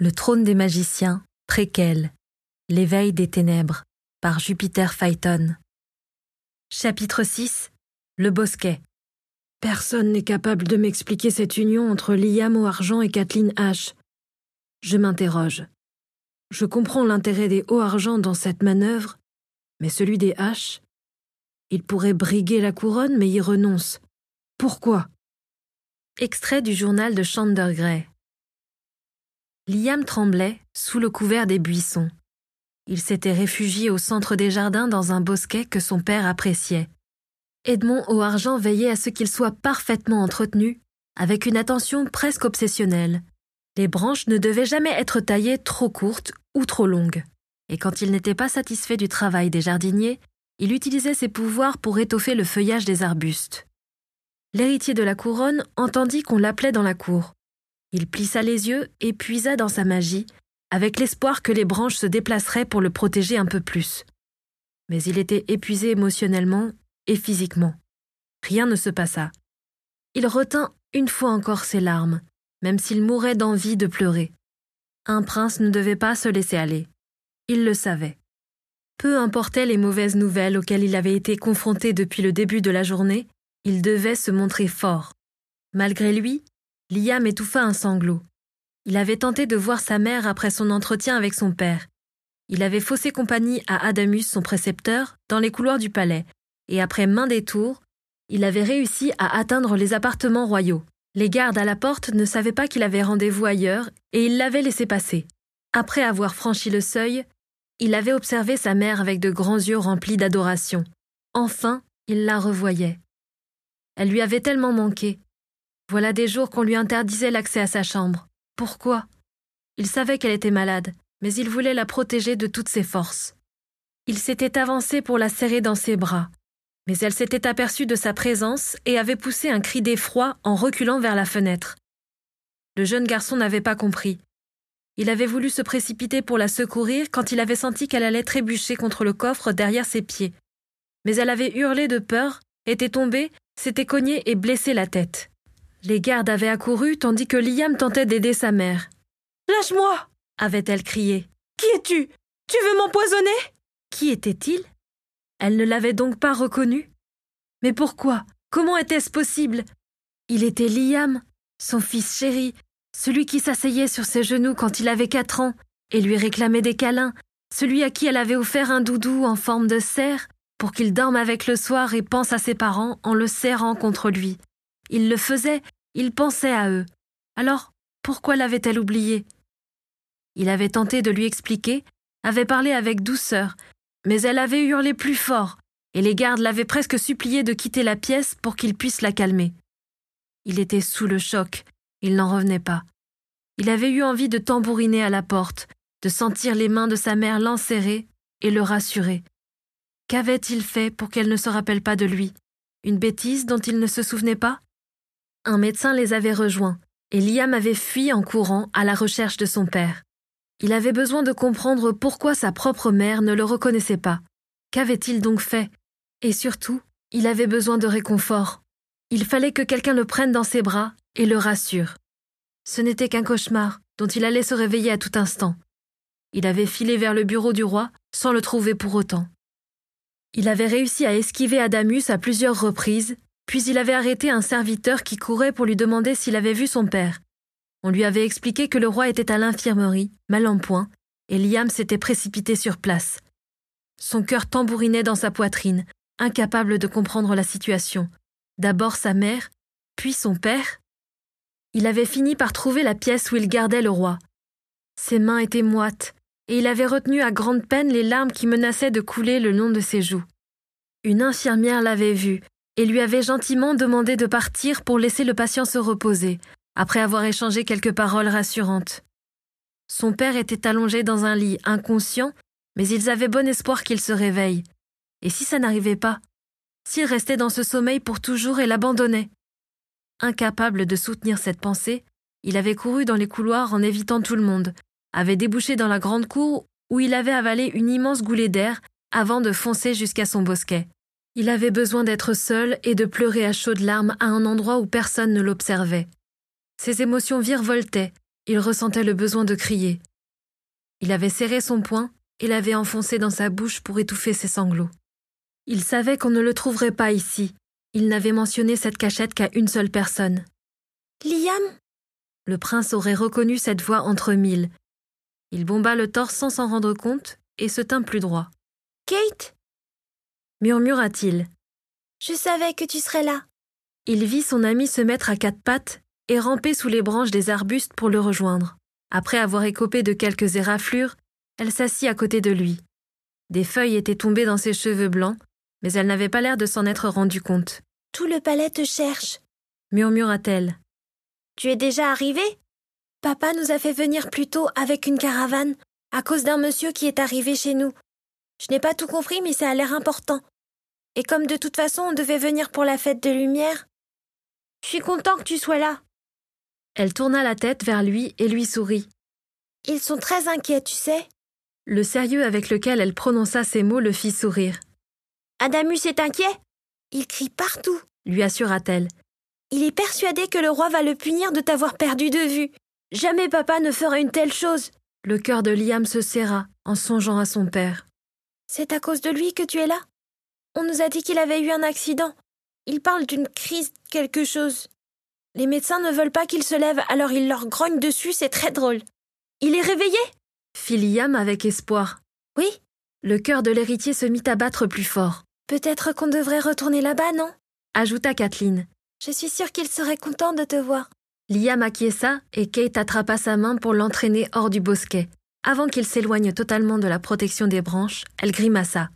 Le trône des magiciens, préquel. L'éveil des ténèbres, par Jupiter Phaeton. Chapitre 6 Le bosquet. Personne n'est capable de m'expliquer cette union entre Liam au argent et Kathleen H. Je m'interroge. Je comprends l'intérêt des hauts argent dans cette manœuvre, mais celui des H Il pourrait briguer la couronne, mais y renonce. Pourquoi? Extrait du journal de Chandergray. Liam tremblait sous le couvert des buissons. Il s'était réfugié au centre des jardins dans un bosquet que son père appréciait. Edmond au argent veillait à ce qu'il soit parfaitement entretenu, avec une attention presque obsessionnelle. Les branches ne devaient jamais être taillées trop courtes ou trop longues. Et quand il n'était pas satisfait du travail des jardiniers, il utilisait ses pouvoirs pour étoffer le feuillage des arbustes. L'héritier de la couronne entendit qu'on l'appelait dans la cour. Il plissa les yeux et puisa dans sa magie, avec l'espoir que les branches se déplaceraient pour le protéger un peu plus. Mais il était épuisé émotionnellement et physiquement. Rien ne se passa. Il retint une fois encore ses larmes, même s'il mourait d'envie de pleurer. Un prince ne devait pas se laisser aller. Il le savait. Peu importaient les mauvaises nouvelles auxquelles il avait été confronté depuis le début de la journée, il devait se montrer fort. Malgré lui, Liam étouffa un sanglot. Il avait tenté de voir sa mère après son entretien avec son père. Il avait faussé compagnie à Adamus, son précepteur, dans les couloirs du palais, et après main détour, il avait réussi à atteindre les appartements royaux. Les gardes à la porte ne savaient pas qu'il avait rendez-vous ailleurs, et ils l'avaient laissé passer. Après avoir franchi le seuil, il avait observé sa mère avec de grands yeux remplis d'adoration. Enfin, il la revoyait. Elle lui avait tellement manqué, voilà des jours qu'on lui interdisait l'accès à sa chambre. Pourquoi? Il savait qu'elle était malade, mais il voulait la protéger de toutes ses forces. Il s'était avancé pour la serrer dans ses bras, mais elle s'était aperçue de sa présence et avait poussé un cri d'effroi en reculant vers la fenêtre. Le jeune garçon n'avait pas compris. Il avait voulu se précipiter pour la secourir quand il avait senti qu'elle allait trébucher contre le coffre derrière ses pieds. Mais elle avait hurlé de peur, était tombée, s'était cognée et blessé la tête. Les gardes avaient accouru tandis que Liam tentait d'aider sa mère. Lâche-moi! avait-elle crié. Qui es-tu? Tu veux m'empoisonner? Qui était-il? Elle ne l'avait donc pas reconnu. Mais pourquoi? Comment était-ce possible? Il était Liam, son fils chéri, celui qui s'asseyait sur ses genoux quand il avait quatre ans et lui réclamait des câlins, celui à qui elle avait offert un doudou en forme de cerf pour qu'il dorme avec le soir et pense à ses parents en le serrant contre lui. Il le faisait, il pensait à eux. Alors, pourquoi l'avait-elle oublié? Il avait tenté de lui expliquer, avait parlé avec douceur, mais elle avait hurlé plus fort, et les gardes l'avaient presque supplié de quitter la pièce pour qu'il puisse la calmer. Il était sous le choc, il n'en revenait pas. Il avait eu envie de tambouriner à la porte, de sentir les mains de sa mère l'enserrer et le rassurer. Qu'avait-il fait pour qu'elle ne se rappelle pas de lui? Une bêtise dont il ne se souvenait pas? Un médecin les avait rejoints, et Liam avait fui en courant à la recherche de son père. Il avait besoin de comprendre pourquoi sa propre mère ne le reconnaissait pas. Qu'avait-il donc fait? Et surtout, il avait besoin de réconfort. Il fallait que quelqu'un le prenne dans ses bras et le rassure. Ce n'était qu'un cauchemar dont il allait se réveiller à tout instant. Il avait filé vers le bureau du roi sans le trouver pour autant. Il avait réussi à esquiver Adamus à plusieurs reprises puis il avait arrêté un serviteur qui courait pour lui demander s'il avait vu son père. On lui avait expliqué que le roi était à l'infirmerie, mal en point, et Liam s'était précipité sur place. Son cœur tambourinait dans sa poitrine, incapable de comprendre la situation. D'abord sa mère, puis son père. Il avait fini par trouver la pièce où il gardait le roi. Ses mains étaient moites, et il avait retenu à grande peine les larmes qui menaçaient de couler le long de ses joues. Une infirmière l'avait vu et lui avait gentiment demandé de partir pour laisser le patient se reposer, après avoir échangé quelques paroles rassurantes. Son père était allongé dans un lit inconscient, mais ils avaient bon espoir qu'il se réveille. Et si ça n'arrivait pas? S'il restait dans ce sommeil pour toujours et l'abandonnait? Incapable de soutenir cette pensée, il avait couru dans les couloirs en évitant tout le monde, avait débouché dans la grande cour où il avait avalé une immense goulée d'air avant de foncer jusqu'à son bosquet. Il avait besoin d'être seul et de pleurer à chaudes larmes à un endroit où personne ne l'observait. Ses émotions virevoltaient, il ressentait le besoin de crier. Il avait serré son poing et l'avait enfoncé dans sa bouche pour étouffer ses sanglots. Il savait qu'on ne le trouverait pas ici. Il n'avait mentionné cette cachette qu'à une seule personne. Liam? Le prince aurait reconnu cette voix entre mille. Il bomba le torse sans s'en rendre compte et se tint plus droit. Kate? Murmura-t-il. Je savais que tu serais là. Il vit son ami se mettre à quatre pattes et ramper sous les branches des arbustes pour le rejoindre. Après avoir écopé de quelques éraflures, elle s'assit à côté de lui. Des feuilles étaient tombées dans ses cheveux blancs, mais elle n'avait pas l'air de s'en être rendue compte. Tout le palais te cherche, murmura-t-elle. Tu es déjà arrivé? Papa nous a fait venir plus tôt avec une caravane, à cause d'un monsieur qui est arrivé chez nous. Je n'ai pas tout compris, mais ça a l'air important. Et comme de toute façon on devait venir pour la fête de lumière, je suis content que tu sois là. Elle tourna la tête vers lui et lui sourit. Ils sont très inquiets, tu sais. Le sérieux avec lequel elle prononça ces mots le fit sourire. Adamus est inquiet Il crie partout, lui assura-t-elle. Il est persuadé que le roi va le punir de t'avoir perdu de vue. Jamais papa ne fera une telle chose. Le cœur de Liam se serra en songeant à son père. C'est à cause de lui que tu es là? On nous a dit qu'il avait eu un accident. Il parle d'une crise quelque chose. Les médecins ne veulent pas qu'il se lève, alors il leur grogne dessus, c'est très drôle. Il est réveillé fit Liam avec espoir. Oui. Le cœur de l'héritier se mit à battre plus fort. Peut-être qu'on devrait retourner là-bas, non? Ajouta Kathleen. Je suis sûre qu'il serait content de te voir. Liam acquiesça et Kate attrapa sa main pour l'entraîner hors du bosquet. Avant qu'il s'éloigne totalement de la protection des branches, elle grimaça.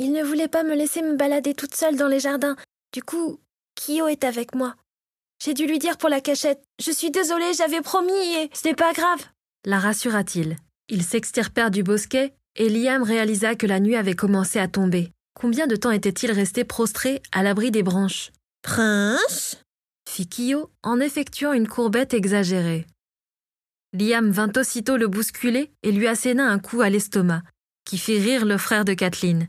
Il ne voulait pas me laisser me balader toute seule dans les jardins. Du coup, Kyo est avec moi. J'ai dû lui dire pour la cachette. Je suis désolée, j'avais promis et ce n'est pas grave. La rassura-t-il. Ils s'extirpèrent du bosquet et Liam réalisa que la nuit avait commencé à tomber. Combien de temps était-il resté prostré à l'abri des branches? Prince? fit Kyo en effectuant une courbette exagérée. Liam vint aussitôt le bousculer et lui asséna un coup à l'estomac, qui fit rire le frère de Kathleen.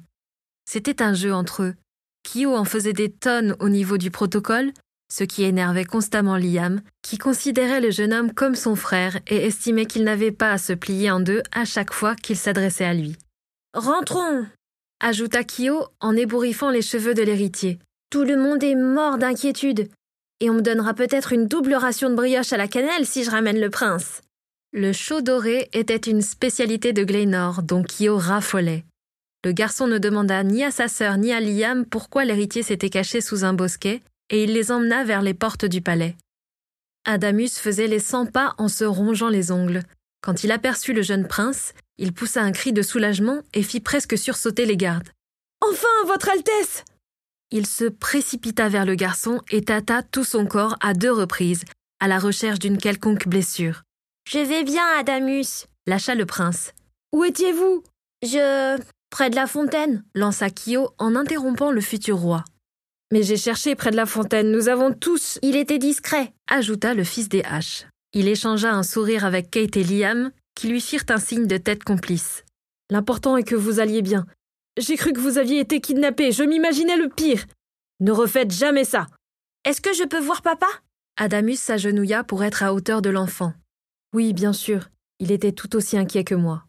C'était un jeu entre eux. Kyo en faisait des tonnes au niveau du protocole, ce qui énervait constamment Liam, qui considérait le jeune homme comme son frère et estimait qu'il n'avait pas à se plier en deux à chaque fois qu'il s'adressait à lui. Rentrons ajouta Kyo en ébouriffant les cheveux de l'héritier. Tout le monde est mort d'inquiétude. Et on me donnera peut-être une double ration de brioche à la cannelle si je ramène le prince. Le chaud doré était une spécialité de Glenor dont Kyo raffolait. Le garçon ne demanda ni à sa sœur ni à Liam pourquoi l'héritier s'était caché sous un bosquet, et il les emmena vers les portes du palais. Adamus faisait les cent pas en se rongeant les ongles. Quand il aperçut le jeune prince, il poussa un cri de soulagement et fit presque sursauter les gardes. Enfin, Votre Altesse Il se précipita vers le garçon et tâta tout son corps à deux reprises, à la recherche d'une quelconque blessure. Je vais bien, Adamus, lâcha le prince. Où étiez-vous Je. Près de la fontaine, lança Kyo en interrompant le futur roi. Mais j'ai cherché près de la fontaine, nous avons tous. Il était discret, ajouta le fils des Haches. Il échangea un sourire avec Kate et Liam, qui lui firent un signe de tête complice. L'important est que vous alliez bien. J'ai cru que vous aviez été kidnappé, je m'imaginais le pire. Ne refaites jamais ça. Est-ce que je peux voir papa? Adamus s'agenouilla pour être à hauteur de l'enfant. Oui, bien sûr, il était tout aussi inquiet que moi.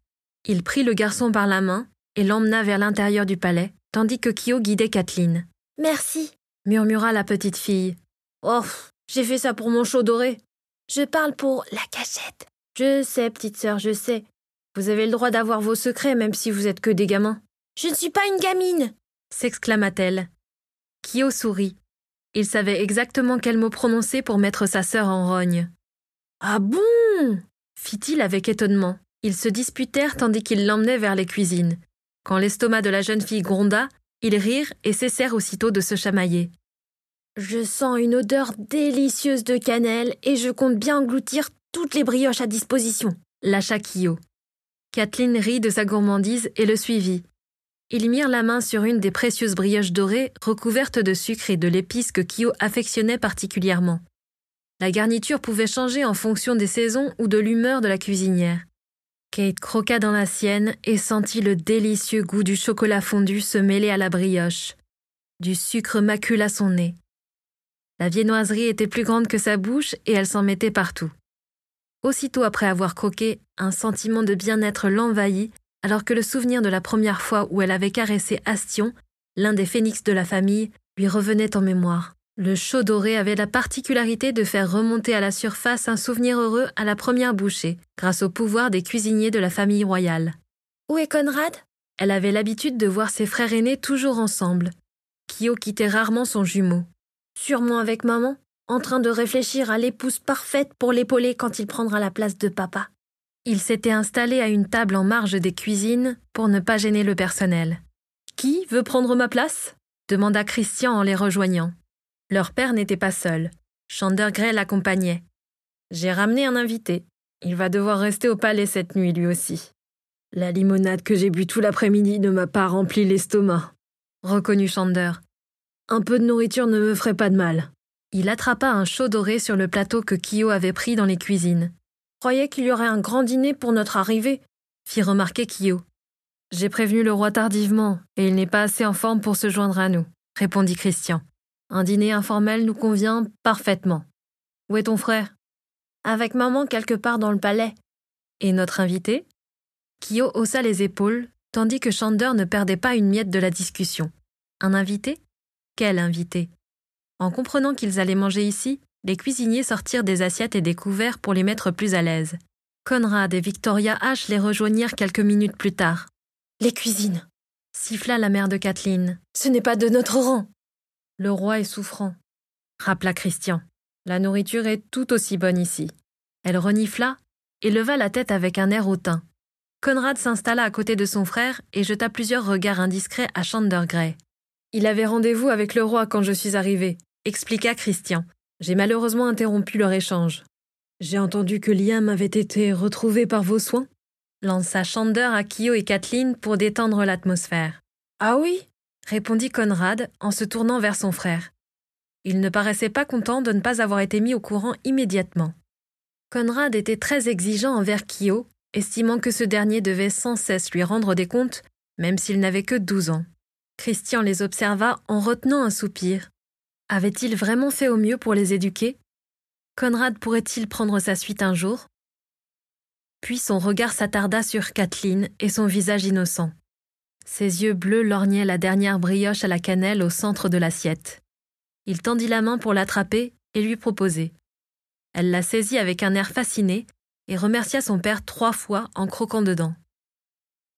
Il prit le garçon par la main et l'emmena vers l'intérieur du palais, tandis que Kyo guidait Kathleen. Merci, murmura la petite fille. Oh, j'ai fait ça pour mon chaud doré. Je parle pour la cachette. Je sais, petite sœur, je sais. Vous avez le droit d'avoir vos secrets, même si vous êtes que des gamins. Je ne suis pas une gamine s'exclama-t-elle. Kyo sourit. Il savait exactement quel mot prononcer pour mettre sa sœur en rogne. Ah bon? Fit-il avec étonnement. Ils se disputèrent tandis qu'il l'emmenait vers les cuisines. Quand l'estomac de la jeune fille gronda, ils rirent et cessèrent aussitôt de se chamailler. Je sens une odeur délicieuse de cannelle et je compte bien engloutir toutes les brioches à disposition. Lâcha Kyo. Kathleen rit de sa gourmandise et le suivit. Ils mirent la main sur une des précieuses brioches dorées recouvertes de sucre et de l'épice que Kyo affectionnait particulièrement. La garniture pouvait changer en fonction des saisons ou de l'humeur de la cuisinière. Kate croqua dans la sienne et sentit le délicieux goût du chocolat fondu se mêler à la brioche. Du sucre macula son nez. La viennoiserie était plus grande que sa bouche et elle s'en mettait partout. Aussitôt après avoir croqué, un sentiment de bien-être l'envahit, alors que le souvenir de la première fois où elle avait caressé Astion, l'un des phénix de la famille, lui revenait en mémoire. Le chaud doré avait la particularité de faire remonter à la surface un souvenir heureux à la première bouchée, grâce au pouvoir des cuisiniers de la famille royale. Où est Conrad? Elle avait l'habitude de voir ses frères aînés toujours ensemble. Kyo quittait rarement son jumeau. Sûrement avec maman, en train de réfléchir à l'épouse parfaite pour l'épauler quand il prendra la place de papa. Il s'était installé à une table en marge des cuisines pour ne pas gêner le personnel. Qui veut prendre ma place? demanda Christian en les rejoignant. Leur père n'était pas seul. Chander Gray l'accompagnait. J'ai ramené un invité. Il va devoir rester au palais cette nuit lui aussi. La limonade que j'ai bu tout l'après-midi ne m'a pas rempli l'estomac. Reconnut Chander. Un peu de nourriture ne me ferait pas de mal. Il attrapa un chaud doré sur le plateau que Kyo avait pris dans les cuisines. Croyais qu'il y aurait un grand dîner pour notre arrivée, fit remarquer Kyo. J'ai prévenu le roi tardivement, et il n'est pas assez en forme pour se joindre à nous, répondit Christian. Un dîner informel nous convient parfaitement. Où est ton frère? Avec maman quelque part dans le palais. Et notre invité? Kyo haussa les épaules, tandis que Chander ne perdait pas une miette de la discussion. Un invité? Quel invité? En comprenant qu'ils allaient manger ici, les cuisiniers sortirent des assiettes et des couverts pour les mettre plus à l'aise. Conrad et Victoria H les rejoignirent quelques minutes plus tard. Les cuisines siffla la mère de Kathleen. Ce n'est pas de notre rang. Le roi est souffrant, rappela Christian. La nourriture est tout aussi bonne ici. Elle renifla et leva la tête avec un air hautain. Conrad s'installa à côté de son frère et jeta plusieurs regards indiscrets à Gray. Il avait rendez-vous avec le roi quand je suis arrivé, expliqua Christian. J'ai malheureusement interrompu leur échange. J'ai entendu que Liam avait été retrouvé par vos soins lança Chander à Kyo et Kathleen pour détendre l'atmosphère. Ah oui? Répondit Conrad en se tournant vers son frère. Il ne paraissait pas content de ne pas avoir été mis au courant immédiatement. Conrad était très exigeant envers Kyo, estimant que ce dernier devait sans cesse lui rendre des comptes, même s'il n'avait que douze ans. Christian les observa en retenant un soupir. Avait-il vraiment fait au mieux pour les éduquer? Conrad pourrait-il prendre sa suite un jour? Puis son regard s'attarda sur Kathleen et son visage innocent. Ses yeux bleus lorgnaient la dernière brioche à la cannelle au centre de l'assiette. Il tendit la main pour l'attraper et lui proposer. Elle la saisit avec un air fasciné et remercia son père trois fois en croquant dedans.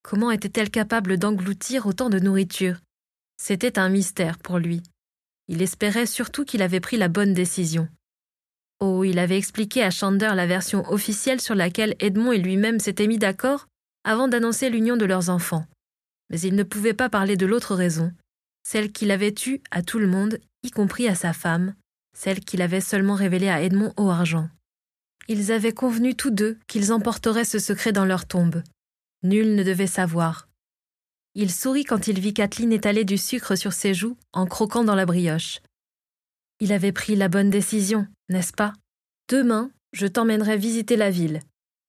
Comment était-elle capable d'engloutir autant de nourriture? C'était un mystère pour lui. Il espérait surtout qu'il avait pris la bonne décision. Oh, il avait expliqué à Chander la version officielle sur laquelle Edmond et lui-même s'étaient mis d'accord avant d'annoncer l'union de leurs enfants mais il ne pouvait pas parler de l'autre raison, celle qu'il avait eue à tout le monde, y compris à sa femme, celle qu'il avait seulement révélée à Edmond au argent. Ils avaient convenu tous deux qu'ils emporteraient ce secret dans leur tombe. Nul ne devait savoir. Il sourit quand il vit Kathleen étaler du sucre sur ses joues en croquant dans la brioche. Il avait pris la bonne décision, n'est-ce pas? Demain, je t'emmènerai visiter la ville,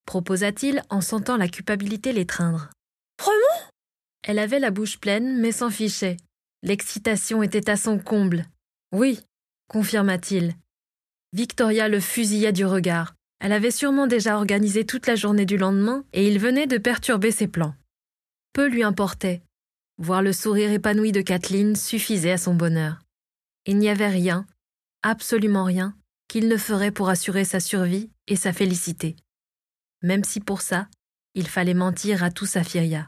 proposa-t-il en sentant la culpabilité l'étreindre. Elle avait la bouche pleine, mais s'en fichait. L'excitation était à son comble. Oui, confirma-t-il. Victoria le fusilla du regard. Elle avait sûrement déjà organisé toute la journée du lendemain et il venait de perturber ses plans. Peu lui importait. Voir le sourire épanoui de Kathleen suffisait à son bonheur. Il n'y avait rien, absolument rien, qu'il ne ferait pour assurer sa survie et sa félicité. Même si pour ça, il fallait mentir à tout Safiria.